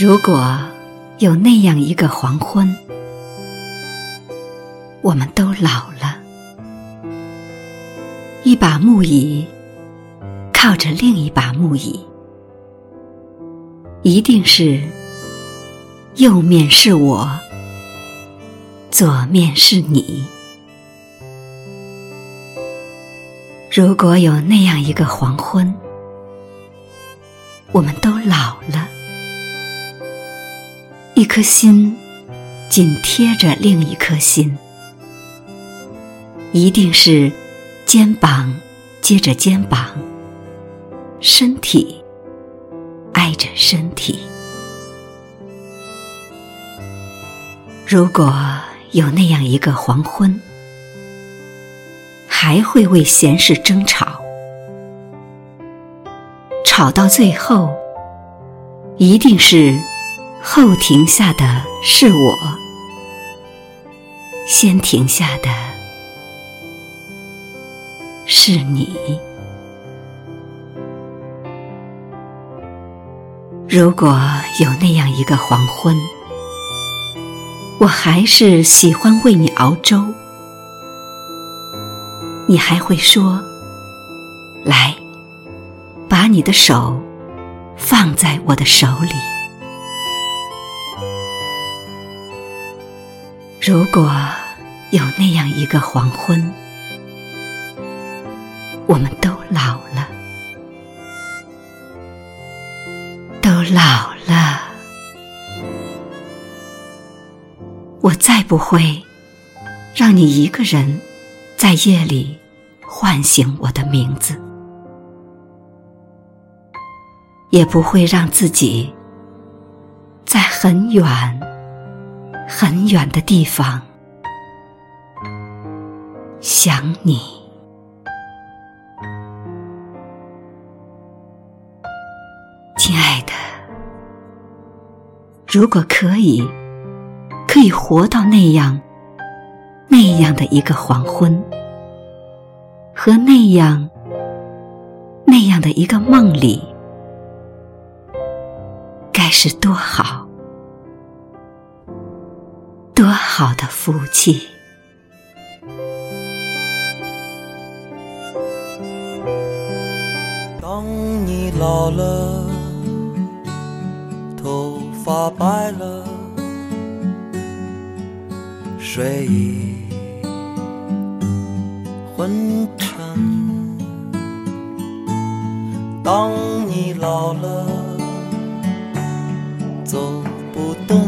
如果有那样一个黄昏，我们都老了，一把木椅靠着另一把木椅，一定是右面是我，左面是你。如果有那样一个黄昏，我们都老了。一颗心紧贴着另一颗心，一定是肩膀接着肩膀，身体挨着身体。如果有那样一个黄昏，还会为闲事争吵，吵到最后，一定是。后停下的是我，先停下的是你。如果有那样一个黄昏，我还是喜欢为你熬粥，你还会说：“来，把你的手放在我的手里。”如果有那样一个黄昏，我们都老了，都老了，我再不会让你一个人在夜里唤醒我的名字，也不会让自己在很远。很远的地方，想你，亲爱的。如果可以，可以活到那样、那样的一个黄昏，和那样、那样的一个梦里，该是多好。好的福气！当你老了，头发白了，睡意昏沉；当你老了，走不动。